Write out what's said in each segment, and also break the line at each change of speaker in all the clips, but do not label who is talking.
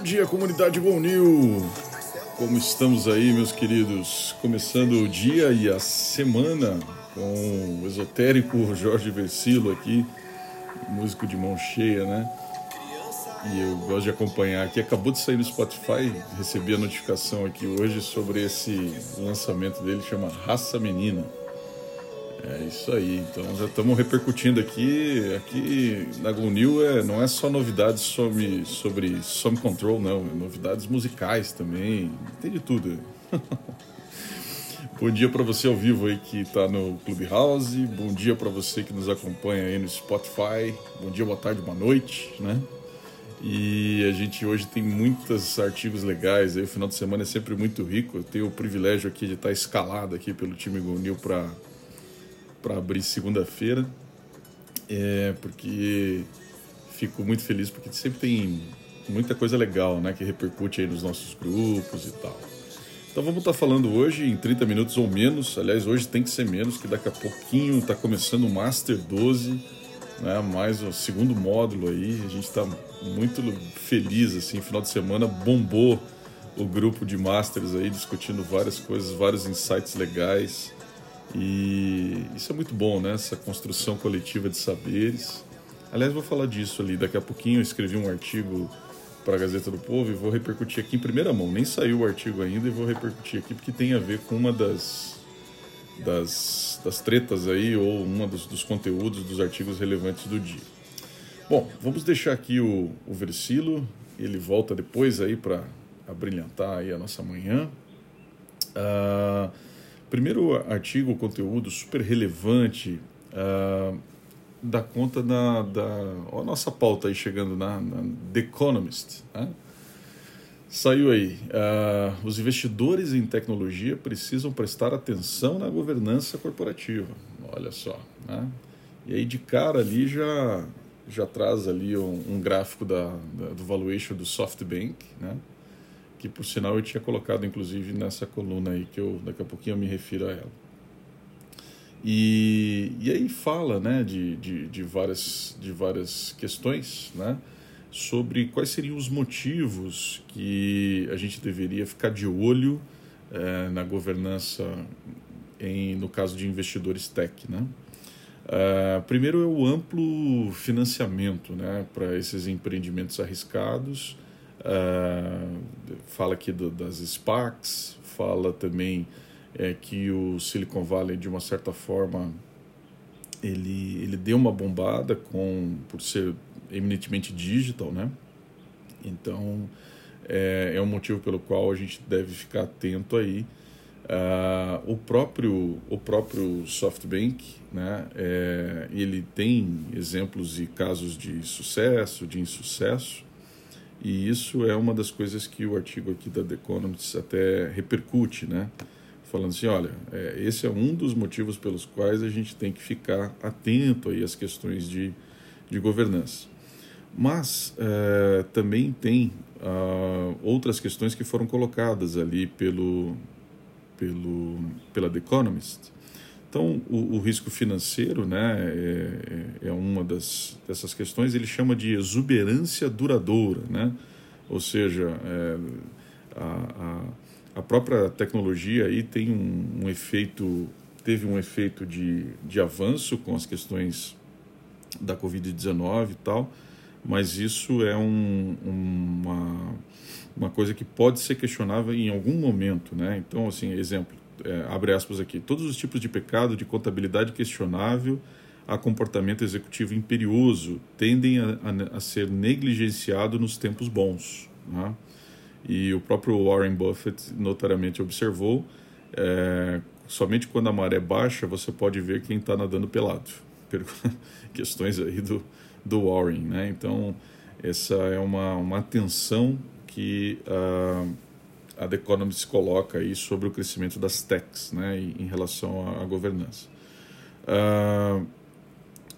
Bom dia, comunidade Gol. Como estamos aí, meus queridos? Começando o dia e a semana com o esotérico Jorge Versilo aqui, músico de mão cheia, né? E eu gosto de acompanhar aqui. Acabou de sair no Spotify, recebi a notificação aqui hoje sobre esse lançamento dele, chama Raça Menina. É isso aí, então já estamos repercutindo aqui. Aqui na GoNew é, não é só novidades sobre, sobre Some Control, não, é novidades musicais também, tem de tudo. bom dia para você ao vivo aí que está no Clubhouse, bom dia para você que nos acompanha aí no Spotify, bom dia, boa tarde, boa noite, né? E a gente hoje tem muitos artigos legais, aí o final de semana é sempre muito rico. Eu tenho o privilégio aqui de estar escalado aqui pelo time GoNew para para abrir segunda-feira, é, porque fico muito feliz porque sempre tem muita coisa legal, né, que repercute aí nos nossos grupos e tal. Então vamos estar tá falando hoje em 30 minutos ou menos, aliás, hoje tem que ser menos, que daqui a pouquinho está começando o Master 12, né, mais o segundo módulo aí, a gente está muito feliz, assim, final de semana bombou o grupo de Masters aí, discutindo várias coisas, vários insights legais, e isso é muito bom, né? Essa construção coletiva de saberes. Aliás, vou falar disso ali. Daqui a pouquinho eu escrevi um artigo para a Gazeta do Povo e vou repercutir aqui em primeira mão. Nem saiu o artigo ainda e vou repercutir aqui porque tem a ver com uma das, das, das tretas aí ou uma dos, dos conteúdos dos artigos relevantes do dia. Bom, vamos deixar aqui o, o Versilo. Ele volta depois aí para abrilhantar aí a nossa manhã. Uh, Primeiro artigo, conteúdo super relevante, uh, dá conta da, da a nossa pauta aí chegando na, na The Economist. Né? Saiu aí. Uh, os investidores em tecnologia precisam prestar atenção na governança corporativa. Olha só. Né? E aí de cara ali já, já traz ali um, um gráfico da, da, do valuation do SoftBank, né? Que por sinal eu tinha colocado inclusive nessa coluna aí, que eu daqui a pouquinho eu me refiro a ela. E, e aí fala né, de, de, de, várias, de várias questões né, sobre quais seriam os motivos que a gente deveria ficar de olho é, na governança, em, no caso de investidores tech. Né? Uh, primeiro é o amplo financiamento né, para esses empreendimentos arriscados Uh, fala aqui do, das SPACs, fala também é, que o Silicon Valley, de uma certa forma, ele, ele deu uma bombada com, por ser eminentemente digital, né? Então, é, é um motivo pelo qual a gente deve ficar atento aí. Uh, o próprio o próprio SoftBank, né? É, ele tem exemplos e casos de sucesso, de insucesso. E isso é uma das coisas que o artigo aqui da The Economist até repercute, né? Falando assim, olha, é, esse é um dos motivos pelos quais a gente tem que ficar atento aí às questões de, de governança. Mas é, também tem uh, outras questões que foram colocadas ali pelo, pelo, pela The Economist, então, o, o, risco financeiro né, é, é, é uma das, dessas questões, ele chama de exuberância duradoura, né? ou seja, é, a, a, a, própria tecnologia aí tem um, um, efeito, teve um efeito de, de avanço com as questões da Covid-19 e tal, mas isso é um, uma, uma coisa que pode ser questionável em algum momento. Né? Então, assim, exemplo, é, abre aspas aqui, todos os tipos de pecado de contabilidade questionável a comportamento executivo imperioso tendem a, a, a ser negligenciado nos tempos bons. Né? E o próprio Warren Buffett notariamente observou, é, somente quando a maré baixa você pode ver quem está nadando pelado. Questões aí do, do Warren, né? Então, essa é uma, uma atenção que... Uh, a The Economist coloca aí sobre o crescimento das techs né, em relação à, governança. Uh,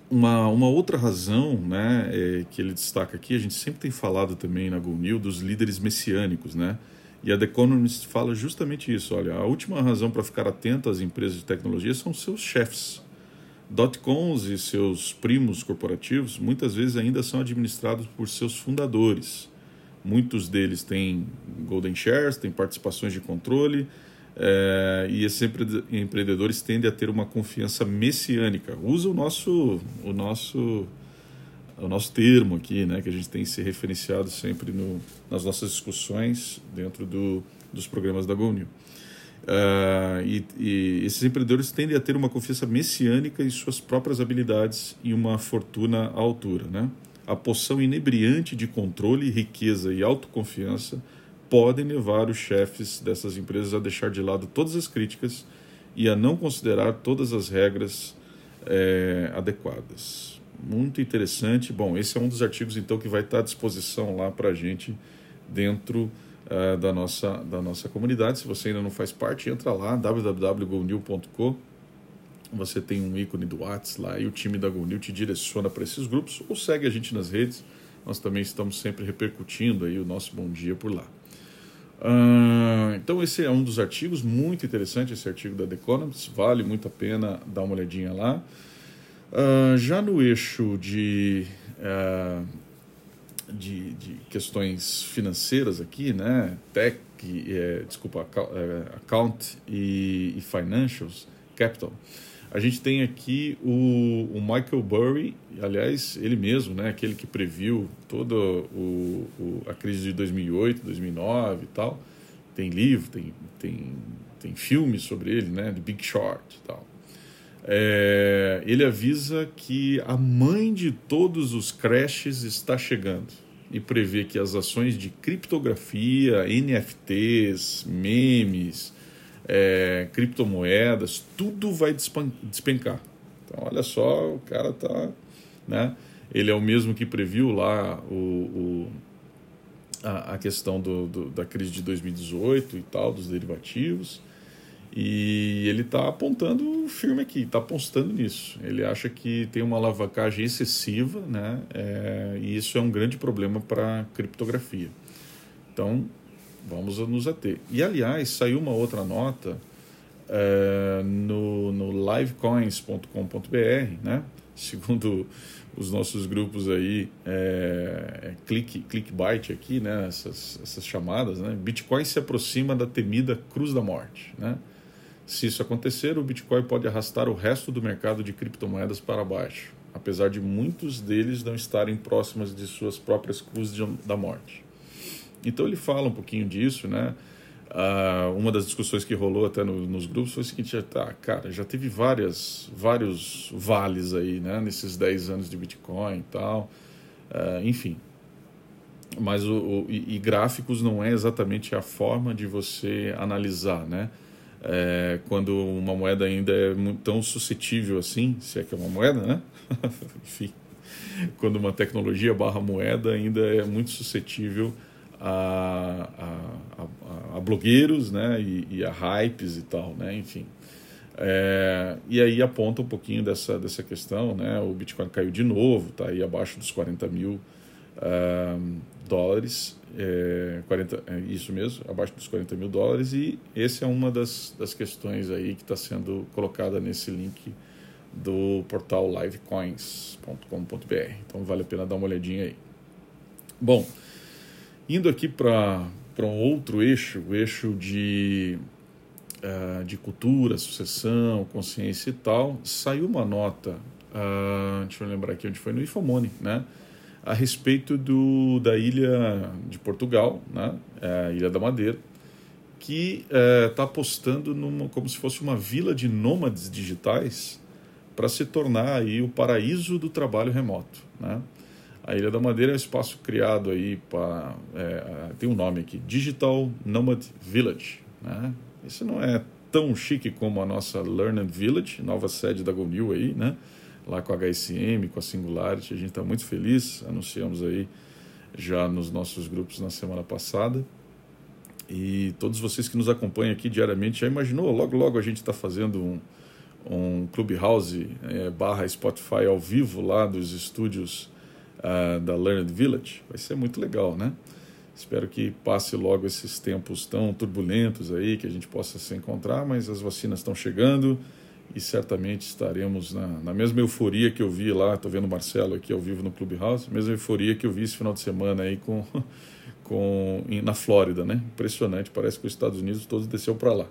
uma, uma outra razão né, é, que ele destaca aqui, a gente sempre tem falado também na GoNew dos líderes messiânicos, né? E a The Economist fala justamente isso. Olha, a última razão para ficar atento às empresas de tecnologia são seus chefes. Dotcoms e seus primos corporativos muitas vezes ainda são administrados por seus fundadores Muitos deles têm golden shares, têm participações de controle, é, e esses empreendedores tendem a ter uma confiança messiânica. Usa o nosso, o nosso, o nosso termo aqui, né, que a gente tem se referenciado sempre no, nas nossas discussões dentro do, dos programas da GoNew. Uh, e, e, esses empreendedores tendem a ter uma confiança messiânica em suas próprias habilidades e uma fortuna à altura. Né? A poção inebriante de controle, riqueza e autoconfiança podem levar os chefes dessas empresas a deixar de lado todas as críticas e a não considerar todas as regras é, adequadas. Muito interessante. Bom, esse é um dos artigos então que vai estar à disposição lá para a gente dentro uh, da, nossa, da nossa comunidade. Se você ainda não faz parte, entra lá www.gonew.com. Você tem um ícone do WhatsApp lá e o time da GoNew te direciona para esses grupos ou segue a gente nas redes. Nós também estamos sempre repercutindo aí o nosso bom dia por lá. Uh, então esse é um dos artigos, muito interessante esse artigo da The Economist, vale muito a pena dar uma olhadinha lá. Uh, já no eixo de, uh, de, de, questões financeiras aqui, né, tech, é, desculpa, account e, e financials, capital, a gente tem aqui o, o, Michael Burry, aliás, ele mesmo, né, aquele que previu toda o, o, a crise de 2008, 2009 e tal. Tem livro, tem, tem, tem filme sobre ele, né, The Big Short e tal. É, ele avisa que a mãe de todos os crashes está chegando e prevê que as ações de criptografia, NFTs, memes, é, criptomoedas, tudo vai despencar. Então, olha só, o cara tá, né? Ele é o mesmo que previu lá o, o a, a, questão do, do, da crise de 2018 e tal, dos derivativos. E ele está apontando firme aqui, está apostando nisso. Ele acha que tem uma alavancagem excessiva, né? É, e isso é um grande problema para criptografia. Então, vamos nos ater. E, aliás, saiu uma outra nota é, no, no livecoins.com.br, né? segundo os nossos grupos aí, é, é, click, aqui, né? essas, essas chamadas, né? Bitcoin se aproxima da temida cruz da morte. Né? Se isso acontecer, o Bitcoin pode arrastar o resto do mercado de criptomoedas para baixo, apesar de muitos deles não estarem próximos de suas próprias cruzes da morte. Então ele fala um pouquinho disso, né? Uh, uma das discussões que rolou até no, nos grupos foi o seguinte, tá, cara, já teve várias, vários vales aí, né? Nesses 10 anos de Bitcoin e tal, uh, enfim. Mas o, o e, e, gráficos não é exatamente a forma de você analisar, né? É, quando uma moeda ainda é tão suscetível assim, se é que é uma moeda, né? enfim, quando uma tecnologia barra moeda ainda é muito suscetível a, a, a, blogueiros né, e, e, a hypes e tal, né, enfim. É, e aí aponta um pouquinho dessa, dessa questão, né, o Bitcoin caiu de novo, está aí abaixo dos 40 mil uh, dólares, é, 40, é isso mesmo, abaixo dos 40 mil dólares, e essa é uma das, das questões aí que está sendo colocada nesse link do portal livecoins.com.br. Então vale a pena dar uma olhadinha aí. Bom, Indo aqui para um outro eixo, o eixo de, uh, de cultura, sucessão, consciência e tal, saiu uma nota, uh, deixa eu lembrar aqui onde foi, no Ifomone, né? a respeito do, da ilha de Portugal, né? É, a Ilha da Madeira, que está é, apostando numa, como se fosse uma vila de nômades digitais para se tornar aí o paraíso do trabalho remoto. Né? A Ilha da Madeira é um espaço criado aí para. É, tem um nome aqui: Digital Nomad Village. Né? Isso não é tão chique como a nossa Learned Village, nova sede da GoNew aí, né? Lá com a HSM, com a Singularity. A gente está muito feliz, anunciamos aí já nos nossos grupos na semana passada. E todos vocês que nos acompanham aqui diariamente já imaginou, logo logo a gente está fazendo um, um Clubhouse é, barra Spotify ao vivo lá dos estúdios uh, da Learned Village. Vai ser muito legal, né? Espero que passe logo esses tempos tão turbulentos aí, que a gente possa se encontrar, mas as vacinas estão chegando e certamente estaremos na, na mesma euforia que eu vi lá, estou vendo o Marcelo aqui ao vivo no Clubhouse, mesma euforia que eu vi esse final de semana aí com, com, na Flórida, né? Impressionante, parece que os Estados Unidos todos desceu para lá.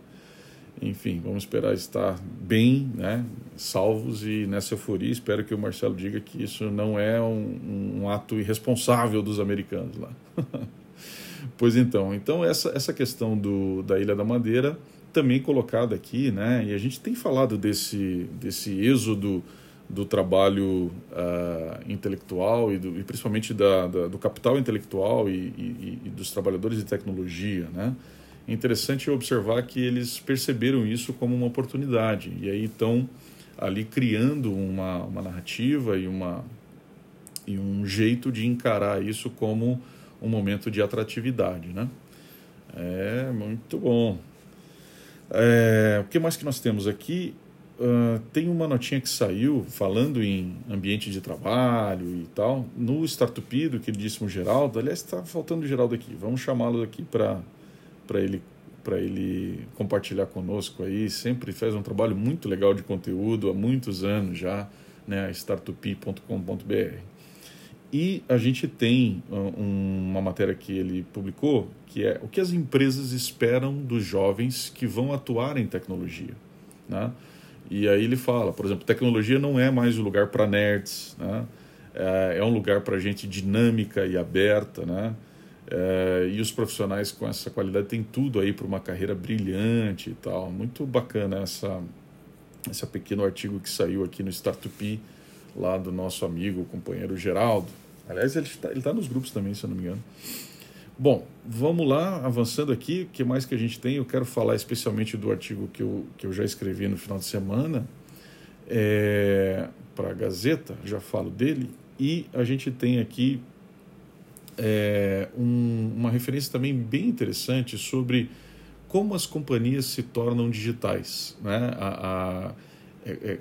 Enfim, vamos esperar estar bem, né? Salvos e nessa euforia. Espero que o Marcelo diga que isso não é um, um ato irresponsável dos americanos lá. pois então, então essa, essa questão do, da Ilha da Madeira também colocada aqui, né? E a gente tem falado desse, desse êxodo do trabalho uh, intelectual e, do, e principalmente da, da, do capital intelectual e, e, e, dos trabalhadores de tecnologia, né? É interessante observar que eles perceberam isso como uma oportunidade e aí estão ali criando uma, uma narrativa e, uma, e um jeito de encarar isso como um momento de atratividade, né? É muito bom. É, o que mais que nós temos aqui? Uh, tem uma notinha que saiu falando em ambiente de trabalho e tal, no Startup do queridíssimo Geraldo. Aliás, está faltando o Geraldo aqui. Vamos chamá-lo aqui para ele para ele compartilhar conosco aí. Sempre faz um trabalho muito legal de conteúdo há muitos anos já, né? startup.com.br. E a gente tem uma matéria que ele publicou, que é o que as empresas esperam dos jovens que vão atuar em tecnologia. Né? E aí ele fala, por exemplo, tecnologia não é mais um lugar para nerds, né? é, é um lugar para gente dinâmica e aberta, né? É, e os profissionais com essa qualidade têm tudo aí para uma carreira brilhante e tal. Muito bacana essa, esse pequeno artigo que saiu aqui no Startup, lá do nosso amigo, companheiro Geraldo. Aliás, ele está ele tá nos grupos também, se eu não me engano. Bom, vamos lá, avançando aqui. O que mais que a gente tem? Eu quero falar especialmente do artigo que eu, que eu já escrevi no final de semana é, para a Gazeta, já falo dele. E a gente tem aqui é, um, uma referência também bem interessante sobre como as companhias se tornam digitais. Né? A, a é, é,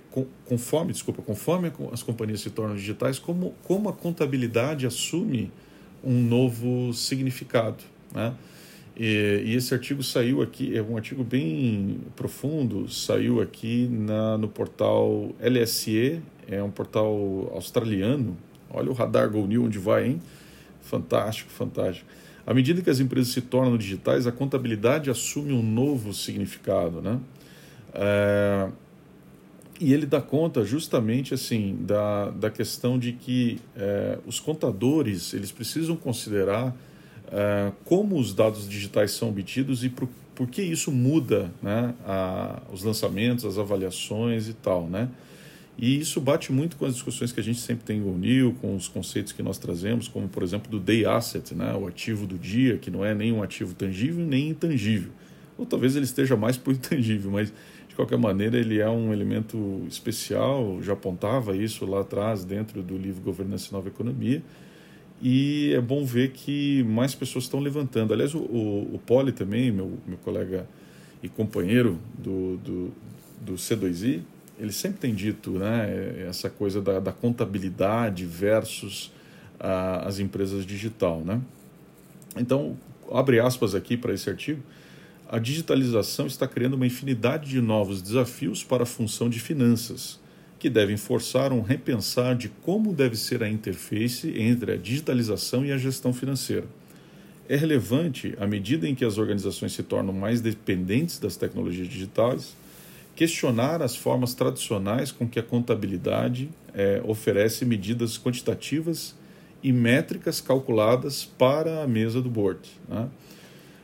conforme, desculpa, conforme as companhias se tornam digitais, como, como a contabilidade assume um novo significado. Né? E, e, esse artigo saiu aqui, é um artigo bem profundo, saiu aqui na, no portal LSE, é um portal australiano. Olha o radar Go New onde vai, hein? Fantástico, fantástico. À medida que as empresas se tornam digitais, a contabilidade assume um novo significado, né? É, e ele dá conta justamente assim da, da questão de que é, os contadores eles precisam considerar é, como os dados digitais são obtidos e por, por que isso muda né, a, os lançamentos, as avaliações e tal, né? E isso bate muito com as discussões que a gente sempre tem em Unil, com os conceitos que nós trazemos, como por exemplo do day asset, né, o ativo do dia, que não é nem um ativo tangível nem intangível. Ou talvez ele esteja mais por intangível, mas de qualquer maneira, ele é um elemento especial, já apontava isso lá atrás, dentro do livro Governança e Nova Economia, e é bom ver que mais pessoas estão levantando. Aliás, o, o, o Poli também, meu, meu colega e companheiro do, do, do C2I, ele sempre tem dito né, essa coisa da, da contabilidade versus a, as empresas digital. Né? Então, abre aspas aqui para esse artigo a digitalização está criando uma infinidade de novos desafios para a função de finanças, que devem forçar um repensar de como deve ser a interface entre a digitalização e a gestão financeira. É relevante, à medida em que as organizações se tornam mais dependentes das tecnologias digitais, questionar as formas tradicionais com que a contabilidade é, oferece medidas quantitativas e métricas calculadas para a mesa do board. Né?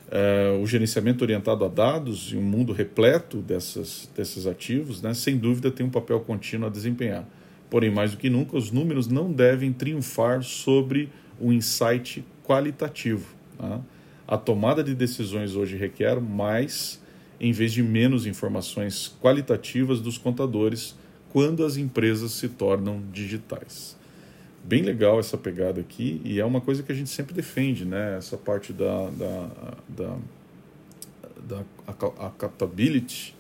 Uh, o gerenciamento orientado a dados e um mundo repleto dessas, desses ativos, né, sem dúvida, tem um papel contínuo a desempenhar. Porém, mais do que nunca, os números não devem triunfar sobre o insight qualitativo. Tá? A tomada de decisões hoje requer mais, em vez de menos, informações qualitativas dos contadores quando as empresas se tornam digitais bem legal essa pegada aqui e é uma coisa que a gente sempre defende, né? Essa parte da, da, da, da accountability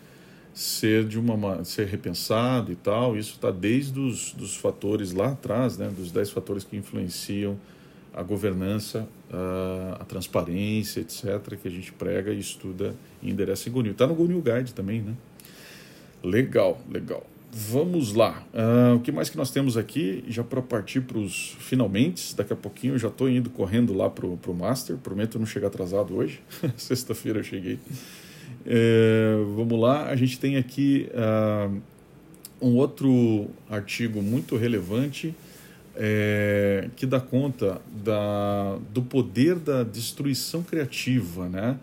ser de uma ser repensado e tal. Isso está desde os dos fatores lá atrás, né? Dos 10 fatores que influenciam a governança, a, a, transparência, etc., que a gente prega e estuda e endereça em Gonil. Está no Gonil Guide também, né? Legal, legal. vamos lá. Uh, o que mais que nós temos aqui? Já para partir para os finalmente, daqui a pouquinho eu já estou indo correndo lá para o Master. Prometo não chegar atrasado hoje. Sexta-feira eu cheguei. É, vamos lá, a gente tem aqui uh, um outro artigo muito relevante é, que dá conta da, do poder da destruição criativa, né?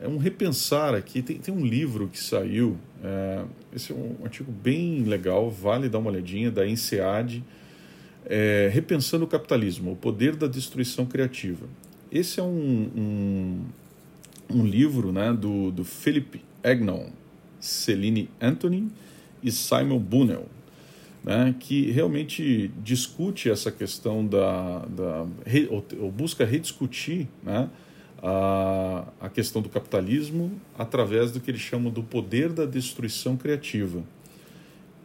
É um repensar aqui. Tem, tem um livro que saiu, é, esse é um artigo bem legal, vale dar uma olhadinha, da INSEAD, é, Repensando o Capitalismo, o Poder da Destruição Criativa. Esse é um, um um livro né, do, do Philip Agnon, Celine Anthony e Simon Bunnell, né, que realmente discute essa questão da, da ou, busca rediscutir né, a, a questão do capitalismo através do que eles chamam do poder da destruição criativa.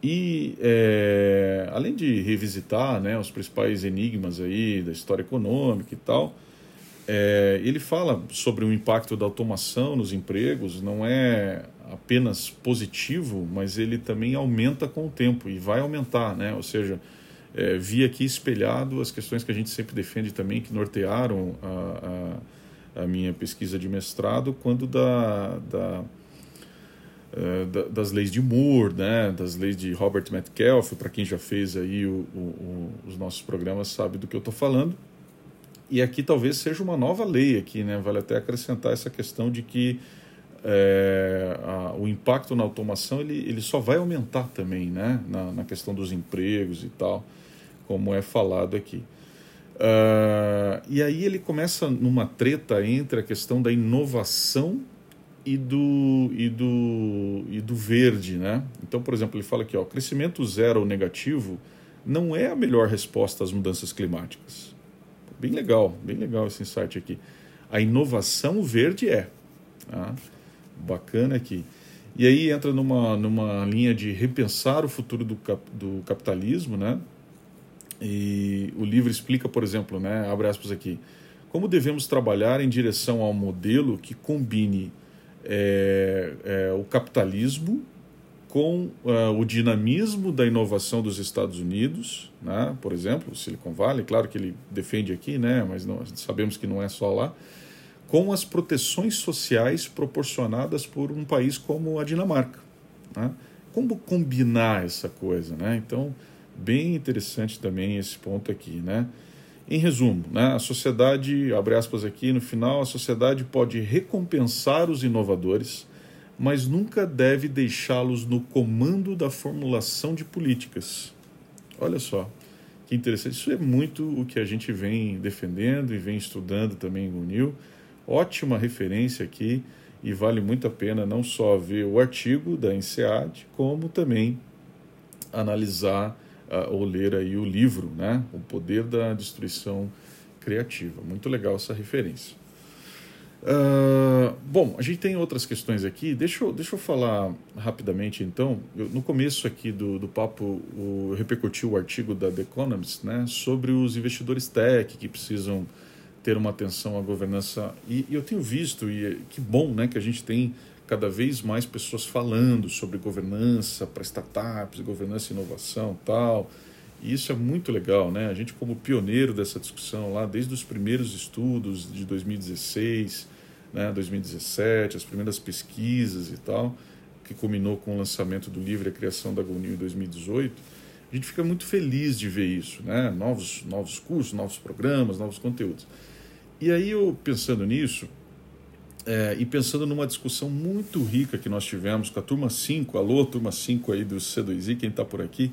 E é, além de revisitar né, os principais enigmas aí da história econômica e tal, é, ele fala sobre o impacto da automação nos empregos, não é apenas positivo, mas ele também aumenta com o tempo e vai aumentar, né? Ou seja, é, vi aqui espelhado as questões que a gente sempre defende também, que nortearam a, a, a minha pesquisa de mestrado, quando da, da, é, da, das leis de Moore, né? das leis de Robert Metcalfe, para quem já fez aí o, o, os nossos programas sabe do que eu estou falando e aqui talvez seja uma nova lei aqui, né? Vale até acrescentar essa questão de que é, a, o impacto na automação ele, ele só vai aumentar também, né? Na, na questão dos empregos e tal, como é falado aqui. Uh, e aí ele começa numa treta entre a questão da inovação e do, e do, e do verde, né? Então, por exemplo, ele fala aqui, ó, crescimento zero ou negativo não é a melhor resposta às mudanças climáticas. Bem legal, bem legal esse insight aqui. A inovação verde é. Tá? Bacana aqui. E aí entra numa, numa linha de repensar o futuro do, cap, do capitalismo, né? E o livro explica, por exemplo, né, abre aspas aqui, como devemos trabalhar em direção a um modelo que combine é, é, o capitalismo com uh, o dinamismo da inovação dos Estados Unidos, né? por exemplo, Silicon Valley, claro que ele defende aqui, né? mas não, sabemos que não é só lá, com as proteções sociais proporcionadas por um país como a Dinamarca. Né? Como combinar essa coisa? Né? Então, bem interessante também esse ponto aqui. Né? Em resumo, né? a sociedade, abre aspas aqui no final, a sociedade pode recompensar os inovadores mas nunca deve deixá-los no comando da formulação de políticas. Olha só, que interessante. Isso é muito o que a gente vem defendendo e vem estudando também em Unil. Ótima referência aqui e vale muito a pena não só ver o artigo da INSEAD, como também analisar uh, ou ler aí o livro, né? O Poder da Destruição Criativa. Muito legal essa referência. Uh, bom, a gente tem outras questões aqui. Deixa eu, deixa eu falar rapidamente, então. Eu, no começo aqui do, do papo, eu repercuti o artigo da The Economist né, sobre os investidores tech que precisam ter uma atenção à governança. E, e eu tenho visto, e que bom né, que a gente tem cada vez mais pessoas falando sobre governança para startups, governança e inovação tal. E isso é muito legal, né? A gente como pioneiro dessa discussão lá, desde os primeiros estudos de 2016, né, 2017, as primeiras pesquisas e tal, que culminou com o lançamento do livro e a criação da GoNew em 2018, a gente fica muito feliz de ver isso, né? novos, novos cursos, novos programas, novos conteúdos. E aí eu pensando nisso, é, e pensando numa discussão muito rica que nós tivemos com a turma 5, alô, turma 5 aí do C2I, quem está por aqui,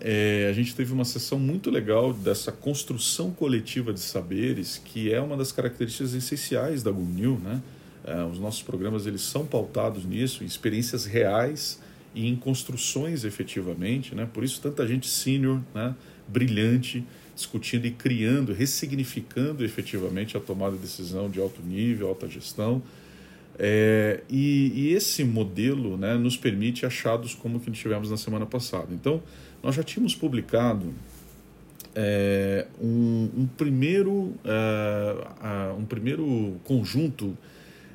é, a gente teve uma sessão muito legal dessa construção coletiva de saberes, que é uma das características essenciais da GUNIL. Né? É, os nossos programas eles são pautados nisso, em experiências reais e em construções efetivamente. Né? Por isso, tanta gente sênior, né? brilhante, discutindo e criando, ressignificando efetivamente a tomada de decisão de alto nível, alta gestão. É, e, e, esse modelo né, nos permite achados como o que tivemos na semana passada. Então, nós já tínhamos publicado é, um, um, primeiro, é, um primeiro conjunto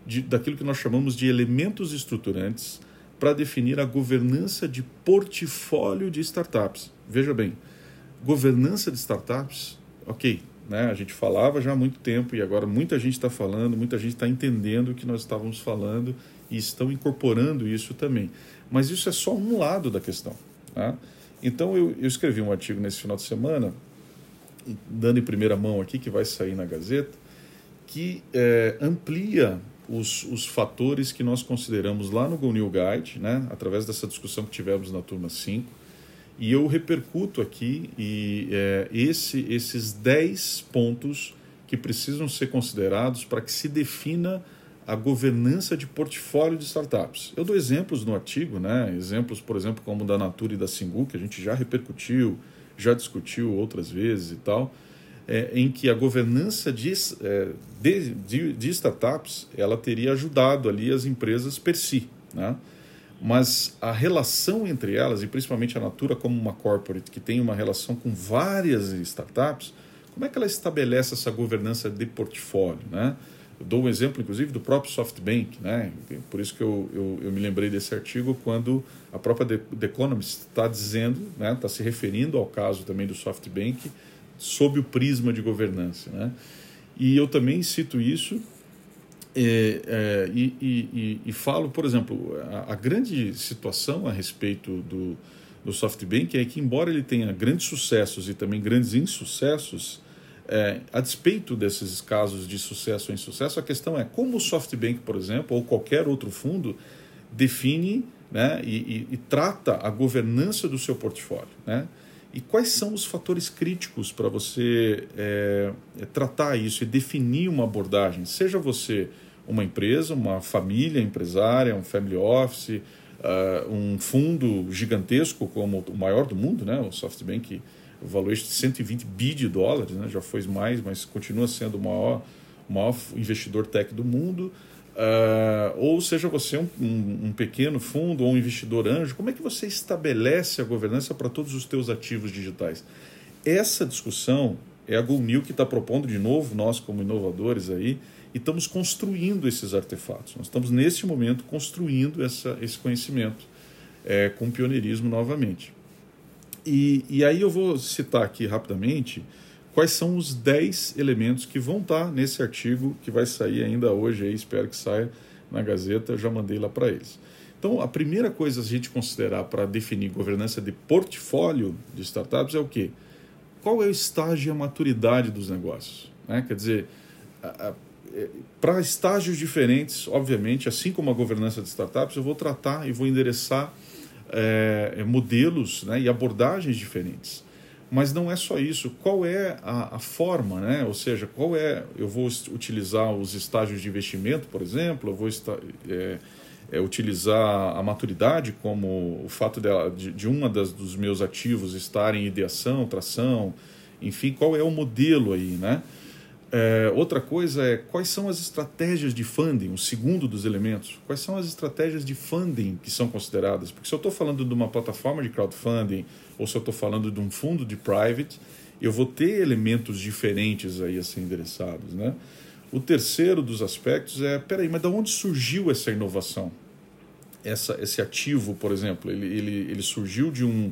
de, daquilo que nós chamamos de elementos estruturantes para definir a governança de portfólio de startups. Veja bem, governança de startups, ok, né? A gente falava já há muito tempo e agora muita gente está falando, muita gente está entendendo o que nós estávamos falando e estão incorporando isso também. Mas isso é só um lado da questão. Tá? Então eu, eu escrevi um artigo nesse final de semana, dando em primeira mão aqui, que vai sair na Gazeta, que é, amplia os, os fatores que nós consideramos lá no Go New Guide, né, através dessa discussão que tivemos na turma 5, e eu repercuto aqui e, é, esse, esses 10 pontos que precisam ser considerados para que se defina a governança de portfólio de startups. Eu dou exemplos no artigo, né? exemplos, por exemplo, como da Natura e da Singu, que a gente já repercutiu, já discutiu outras vezes e tal, é, em que a governança de, é, de, de, de, startups ela teria ajudado ali as empresas per si. Né? mas a relação entre elas, e principalmente a Natura como uma corporate que tem uma relação com várias startups, como é que ela estabelece essa governança de portfólio? Né? Eu dou um exemplo, inclusive, do próprio SoftBank, né? por isso que eu, eu, eu me lembrei desse artigo quando a própria The Economist está dizendo, está né? Tá se referindo ao caso também do SoftBank sob o prisma de governança. Né? E eu também cito isso é, é, e, e, e, falo, por exemplo, a, a, grande situação a respeito do, do SoftBank é que, embora ele tenha grandes sucessos e também grandes insucessos, é, a despeito desses casos de sucesso ou insucesso, a questão é como o SoftBank, por exemplo, ou qualquer outro fundo, define né, e, e trata a governança do seu portfólio. Né? E quais são os fatores críticos para você é, é, tratar isso e definir uma abordagem? Seja você uma empresa, uma família empresária, um family office, uh, um fundo gigantesco como o maior do mundo, né? o SoftBank, o valor de 120 bi de dólares, né? já foi mais, mas continua sendo o maior, maior investidor tech do mundo. Uh, ou seja você um, um, um, pequeno fundo ou um investidor anjo, como é que você estabelece a governança para todos os teus ativos digitais? Essa discussão é a GoNew que está propondo de novo, nós como inovadores aí, e estamos construindo esses artefatos. Nós estamos, nesse momento, construindo essa, esse conhecimento é, com pioneirismo novamente. E, e aí eu vou citar aqui rapidamente quais são os 10 elementos que vão estar nesse artigo que vai sair ainda hoje, aí, espero que saia na Gazeta, já mandei lá para eles. Então, a primeira coisa a gente considerar para definir governança de portfólio de startups é o quê? Qual é o estágio e a maturidade dos negócios? Né? Quer dizer, a, para estágios diferentes, obviamente, assim como a governança de startups, eu vou tratar e vou endereçar é, modelos né, e abordagens diferentes. Mas não é só isso. Qual é a, a, forma, né? Ou seja, qual é? Eu vou utilizar os estágios de investimento, por exemplo. Eu vou é, é, utilizar a maturidade como o fato de, de, de uma das, dos meus ativos estar em ideação, tração, enfim, qual é o modelo aí, né? É, outra coisa é quais são as estratégias de funding, o segundo dos elementos. Quais são as estratégias de funding que são consideradas? Porque se eu estou falando de uma plataforma de crowdfunding ou se eu estou falando de um fundo de private, eu vou ter elementos diferentes aí a ser endereçados. Né? O terceiro dos aspectos é, peraí, mas de onde surgiu essa inovação? Essa, esse ativo, por exemplo, ele, ele, ele surgiu de um,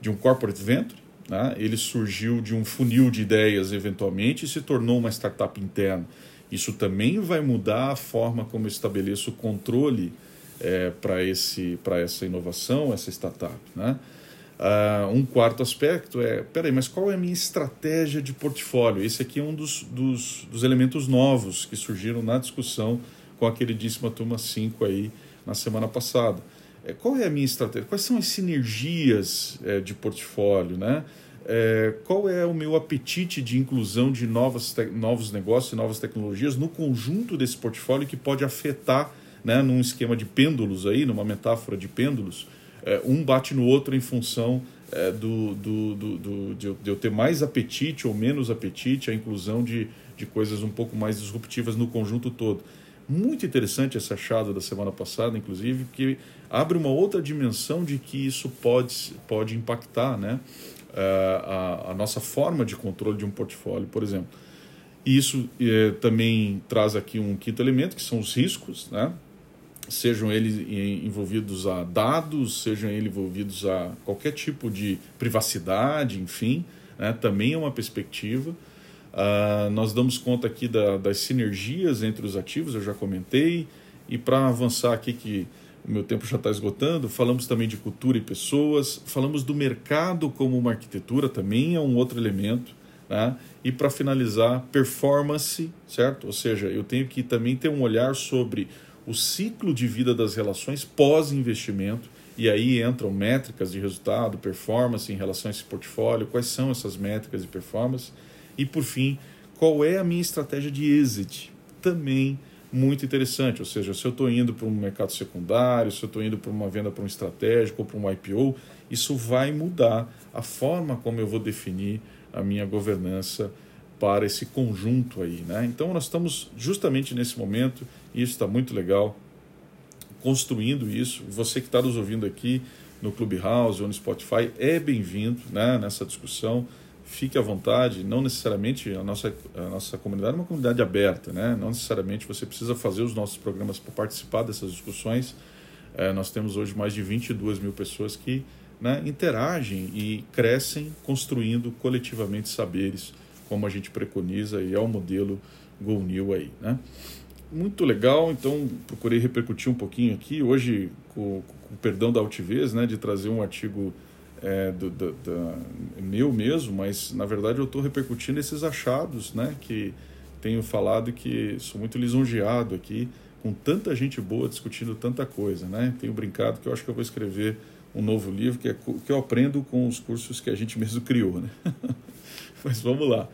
de um corporate venture? Né? Ele surgiu de um funil de ideias, eventualmente, e se tornou uma startup interna. Isso também vai mudar a forma como eu estabeleço o controle é, para essa inovação, essa startup. Né? Uh, um quarto aspecto é, peraí, mas qual é a minha estratégia de portfólio? Esse aqui é um dos, dos, dos elementos novos que surgiram na discussão com a queridíssima turma 5 aí na semana passada. É, qual é a minha estratégia? Quais são as sinergias é, de portfólio? Né? É, qual é o meu apetite de inclusão de novas novos negócios e novas tecnologias no conjunto desse portfólio que pode afetar, né, num esquema de pêndulos, aí, numa metáfora de pêndulos, é, um bate no outro em função é, do, do, do, do de, eu, de eu ter mais apetite ou menos apetite, a inclusão de, de coisas um pouco mais disruptivas no conjunto todo. Muito interessante esse achado da semana passada, inclusive, que abre uma outra dimensão de que isso pode, pode impactar né, a, a nossa forma de controle de um portfólio, por exemplo. E isso é, também traz aqui um quinto elemento, que são os riscos, né? sejam eles envolvidos a dados, sejam eles envolvidos a qualquer tipo de privacidade, enfim, né, também é uma perspectiva. Uh, nós damos conta aqui da, das sinergias entre os ativos, eu já comentei, e para avançar aqui, que o meu tempo já está esgotando, falamos também de cultura e pessoas, falamos do mercado como uma arquitetura, também é um outro elemento, né? e para finalizar, performance, certo? Ou seja, eu tenho que também ter um olhar sobre o ciclo de vida das relações pós-investimento, e aí entram métricas de resultado, performance em relação a esse portfólio, quais são essas métricas de performance, e por fim, qual é a minha estratégia de exit? Também muito interessante, ou seja, se eu estou indo para um mercado secundário, se eu estou indo para uma venda para um estratégico ou para um IPO, isso vai mudar a forma como eu vou definir a minha governança para esse conjunto aí. Né? Então nós estamos justamente nesse momento, e isso está muito legal, construindo isso. Você que está nos ouvindo aqui no Clubhouse ou no Spotify é bem-vindo né, nessa discussão fique à vontade, não necessariamente a nossa, a nossa comunidade é uma comunidade aberta, né? não necessariamente você precisa fazer os nossos programas para participar dessas discussões. É, nós temos hoje mais de 22 mil pessoas que né, interagem e crescem construindo coletivamente saberes, como a gente preconiza e é o modelo Go New aí. Né? Muito legal, então procurei repercutir um pouquinho aqui, hoje com, com o perdão da altivez, né, de trazer um artigo é, do, do, do, meu mesmo, mas na verdade eu estou repercutindo esses achados, né, que tenho falado que sou muito lisonjeado aqui com tanta gente boa discutindo tanta coisa, né? Tenho brincado que eu acho que eu vou escrever um novo livro que é que eu aprendo com os cursos que a gente mesmo criou, né? mas vamos lá.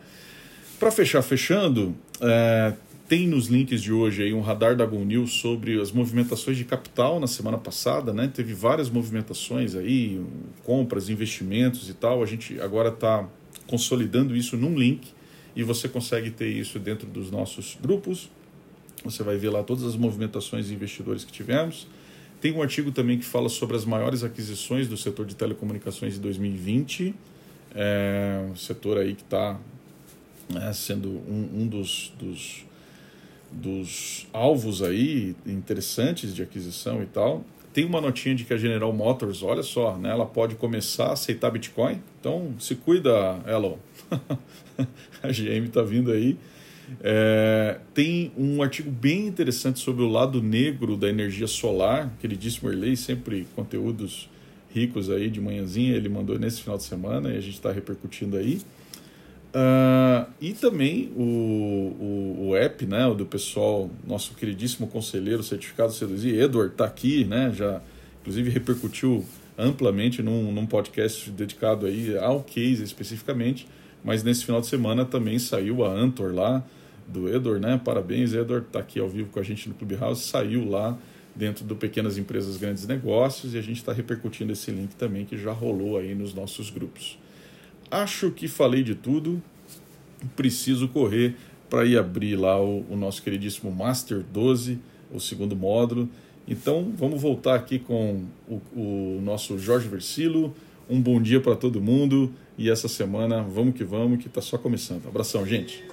Para fechar, fechando, é, tem nos links de hoje aí um radar da Go News sobre as movimentações de capital na semana passada, né? Teve várias movimentações aí, compras, investimentos e tal. A gente agora está consolidando isso num link e você consegue ter isso dentro dos nossos grupos. Você vai ver lá todas as movimentações de investidores que tivemos. Tem um artigo também que fala sobre as maiores aquisições do setor de telecomunicações de 2020. É um setor aí que está né, sendo um, um dos, dos dos alvos aí interessantes de aquisição e tal. Tem uma notinha de que a General Motors, olha só, né, ela pode começar a aceitar Bitcoin. Então se cuida, Elon. a GM está vindo aí. É, tem um artigo bem interessante sobre o lado negro da energia solar, queridíssimo Erlei, sempre conteúdos ricos aí de manhãzinha, ele mandou nesse final de semana e a gente está repercutindo aí. Uh, e também o, o, o, app, né, o do pessoal, nosso queridíssimo conselheiro certificado seduzir, Edward, está aqui, né, já inclusive repercutiu amplamente num, num podcast dedicado aí ao case especificamente, mas nesse final de semana também saiu a Antor lá, do Edward, né, parabéns Edward, está aqui ao vivo com a gente no Clubhouse, saiu lá dentro do Pequenas Empresas Grandes Negócios e a gente está repercutindo esse link também que já rolou aí nos nossos grupos. Acho que falei de tudo. Preciso correr para ir abrir lá o, o, nosso queridíssimo Master 12, o segundo módulo. Então vamos voltar aqui com o, o nosso Jorge Versilo. Um bom dia para todo mundo e essa semana vamos que vamos, que está só começando. Abração, gente.